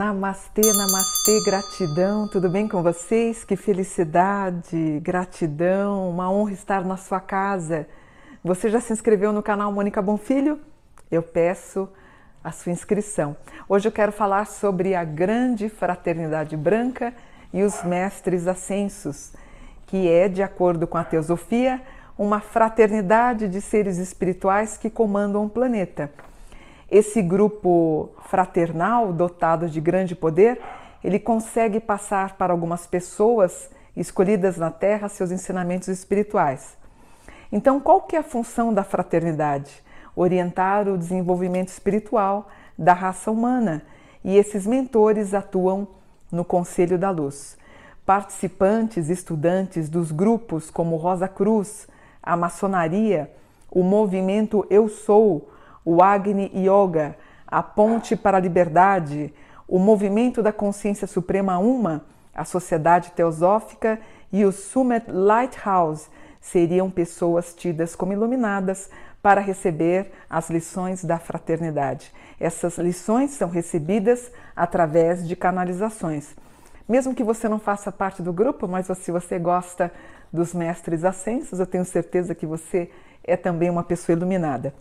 Namastê, namastê, gratidão, tudo bem com vocês? Que felicidade, gratidão, uma honra estar na sua casa. Você já se inscreveu no canal Mônica Bonfilho? Eu peço a sua inscrição. Hoje eu quero falar sobre a grande fraternidade branca e os mestres ascensos, que é, de acordo com a teosofia, uma fraternidade de seres espirituais que comandam o planeta esse grupo fraternal, dotado de grande poder, ele consegue passar para algumas pessoas escolhidas na Terra seus ensinamentos espirituais. Então, qual que é a função da fraternidade? Orientar o desenvolvimento espiritual da raça humana, e esses mentores atuam no Conselho da Luz. Participantes, estudantes dos grupos como Rosa Cruz, a maçonaria, o movimento Eu Sou, o Agni Yoga, a Ponte para a Liberdade, o Movimento da Consciência Suprema Uma, a Sociedade Teosófica e o Summit Lighthouse seriam pessoas tidas como iluminadas para receber as lições da fraternidade. Essas lições são recebidas através de canalizações. Mesmo que você não faça parte do grupo, mas se você gosta dos mestres ascensos, eu tenho certeza que você é também uma pessoa iluminada.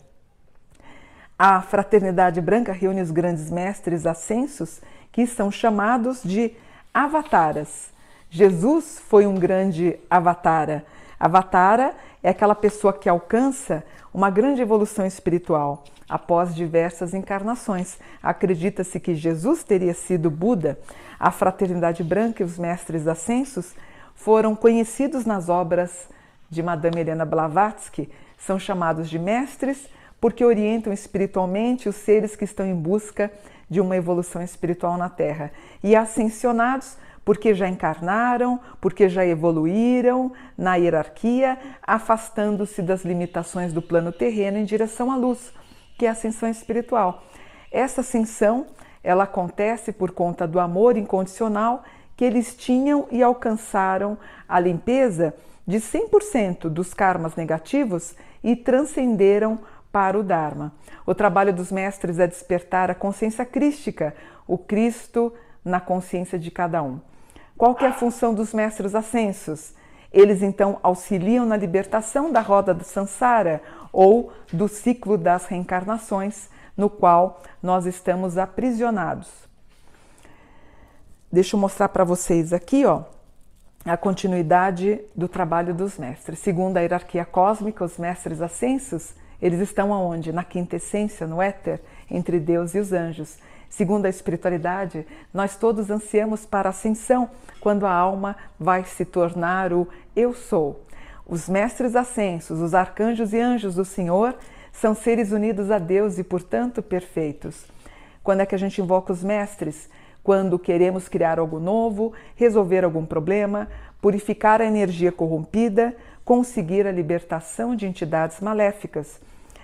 A fraternidade branca reúne os grandes mestres ascensos que são chamados de avataras. Jesus foi um grande avatara. Avatara é aquela pessoa que alcança uma grande evolução espiritual após diversas encarnações. Acredita-se que Jesus teria sido Buda. A fraternidade branca e os mestres ascensos foram conhecidos nas obras de Madame Helena Blavatsky, são chamados de mestres porque orientam espiritualmente os seres que estão em busca de uma evolução espiritual na Terra. E ascensionados, porque já encarnaram, porque já evoluíram na hierarquia, afastando-se das limitações do plano terreno em direção à luz, que é a ascensão espiritual. Essa ascensão, ela acontece por conta do amor incondicional que eles tinham e alcançaram a limpeza de 100% dos karmas negativos e transcenderam para o Dharma. O trabalho dos mestres é despertar a consciência crística, o Cristo na consciência de cada um. Qual que é a função dos mestres ascensos? Eles então auxiliam na libertação da roda do samsara ou do ciclo das reencarnações, no qual nós estamos aprisionados. Deixa eu mostrar para vocês aqui, ó, a continuidade do trabalho dos mestres. Segundo a hierarquia cósmica, os mestres ascensos eles estão aonde? Na quinta essência, no éter, entre Deus e os anjos. Segundo a espiritualidade, nós todos ansiamos para a ascensão, quando a alma vai se tornar o eu sou. Os mestres ascensos, os arcanjos e anjos do Senhor, são seres unidos a Deus e, portanto, perfeitos. Quando é que a gente invoca os mestres? Quando queremos criar algo novo, resolver algum problema, purificar a energia corrompida, conseguir a libertação de entidades maléficas.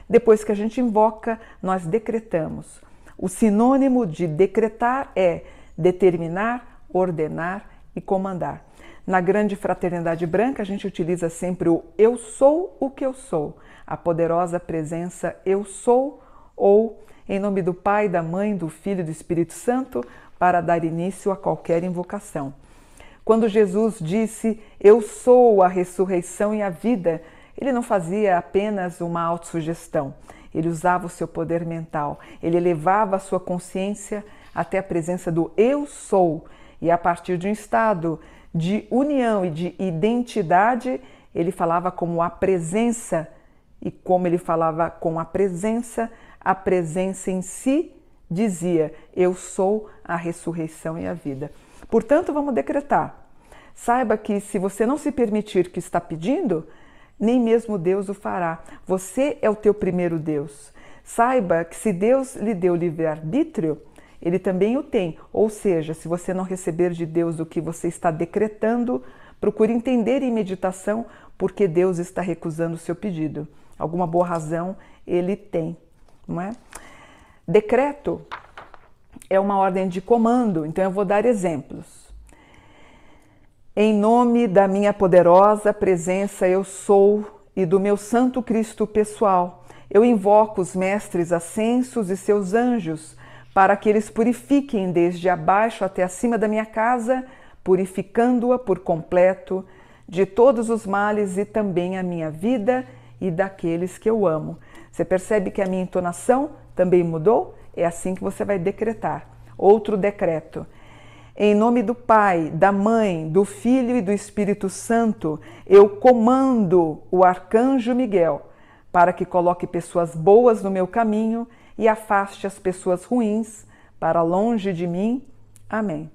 Depois que a gente invoca, nós decretamos. O sinônimo de decretar é determinar, ordenar e comandar. Na grande fraternidade branca, a gente utiliza sempre o eu sou o que eu sou, a poderosa presença eu sou ou em nome do Pai, da Mãe, do Filho e do Espírito Santo, para dar início a qualquer invocação. Quando Jesus disse: Eu sou a ressurreição e a vida, ele não fazia apenas uma autossugestão, ele usava o seu poder mental, ele elevava a sua consciência até a presença do eu sou, e a partir de um estado de união e de identidade, ele falava como a presença, e como ele falava com a presença, a presença em si dizia: Eu sou a ressurreição e a vida. Portanto, vamos decretar. Saiba que se você não se permitir que está pedindo, nem mesmo Deus o fará. Você é o teu primeiro Deus. Saiba que se Deus lhe deu livre-arbítrio, ele também o tem. Ou seja, se você não receber de Deus o que você está decretando, procure entender em meditação por que Deus está recusando o seu pedido. Alguma boa razão ele tem, não é? Decreto é uma ordem de comando, então eu vou dar exemplos. Em nome da minha poderosa presença, eu sou e do meu Santo Cristo pessoal, eu invoco os mestres ascensos e seus anjos para que eles purifiquem desde abaixo até acima da minha casa, purificando-a por completo de todos os males e também a minha vida e daqueles que eu amo. Você percebe que a minha entonação também mudou? É assim que você vai decretar. Outro decreto. Em nome do Pai, da Mãe, do Filho e do Espírito Santo, eu comando o arcanjo Miguel para que coloque pessoas boas no meu caminho e afaste as pessoas ruins para longe de mim. Amém.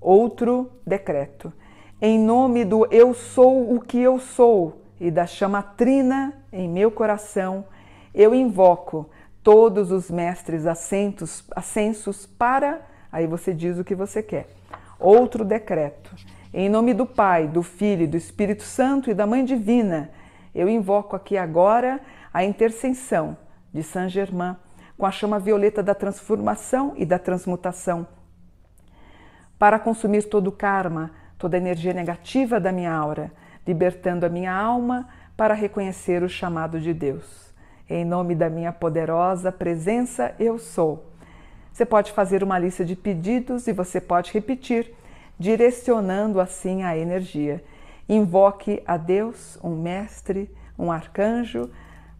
Outro decreto. Em nome do Eu sou o que eu sou e da chama trina em meu coração, eu invoco todos os mestres ascensos para Aí você diz o que você quer. Outro decreto. Em nome do Pai, do Filho, do Espírito Santo e da Mãe Divina, eu invoco aqui agora a intercessão de Saint Germain com a chama violeta da transformação e da transmutação para consumir todo o karma, toda a energia negativa da minha aura, libertando a minha alma para reconhecer o chamado de Deus. Em nome da minha poderosa presença, eu sou. Você pode fazer uma lista de pedidos e você pode repetir, direcionando assim a energia. Invoque a Deus, um mestre, um arcanjo,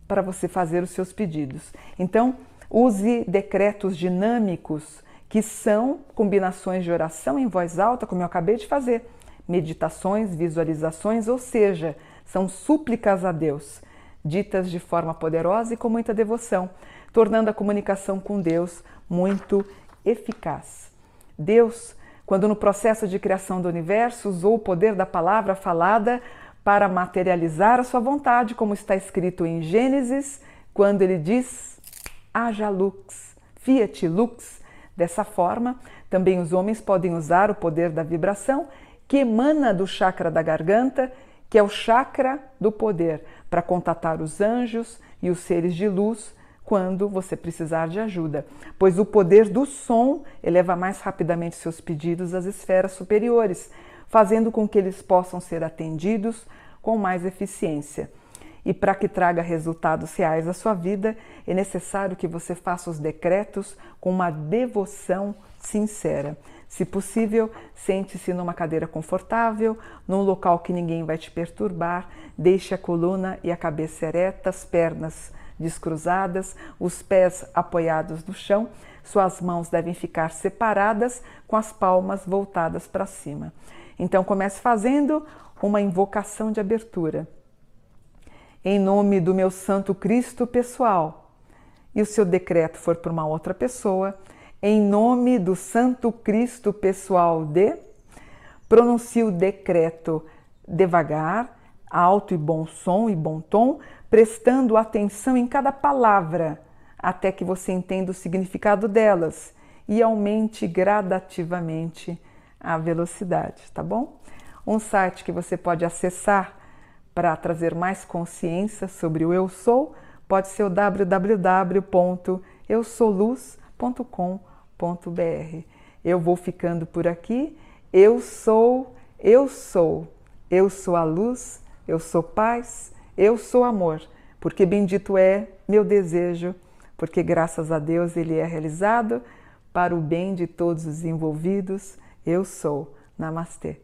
para você fazer os seus pedidos. Então, use decretos dinâmicos, que são combinações de oração em voz alta, como eu acabei de fazer, meditações, visualizações, ou seja, são súplicas a Deus, ditas de forma poderosa e com muita devoção, tornando a comunicação com Deus muito eficaz. Deus, quando no processo de criação do universo usou o poder da palavra falada para materializar a sua vontade, como está escrito em Gênesis, quando ele diz: haja lux, fiat lux. Dessa forma, também os homens podem usar o poder da vibração que emana do chakra da garganta, que é o chakra do poder, para contatar os anjos e os seres de luz quando você precisar de ajuda, pois o poder do som eleva mais rapidamente seus pedidos às esferas superiores, fazendo com que eles possam ser atendidos com mais eficiência. E para que traga resultados reais à sua vida, é necessário que você faça os decretos com uma devoção sincera. Se possível, sente-se numa cadeira confortável, num local que ninguém vai te perturbar, deixe a coluna e a cabeça ereta, as pernas descruzadas, os pés apoiados no chão, suas mãos devem ficar separadas com as palmas voltadas para cima. Então comece fazendo uma invocação de abertura. Em nome do meu Santo Cristo pessoal, e o seu decreto for para uma outra pessoa, em nome do Santo Cristo pessoal de, pronuncie o decreto devagar, alto e bom som e bom tom, prestando atenção em cada palavra, até que você entenda o significado delas e aumente gradativamente a velocidade, tá bom? Um site que você pode acessar para trazer mais consciência sobre o eu sou pode ser o www.eusouluz.com.br. Eu vou ficando por aqui. Eu sou, eu sou, eu sou a luz, eu sou paz, eu sou amor, porque bendito é meu desejo, porque graças a Deus ele é realizado para o bem de todos os envolvidos. Eu sou. Namastê.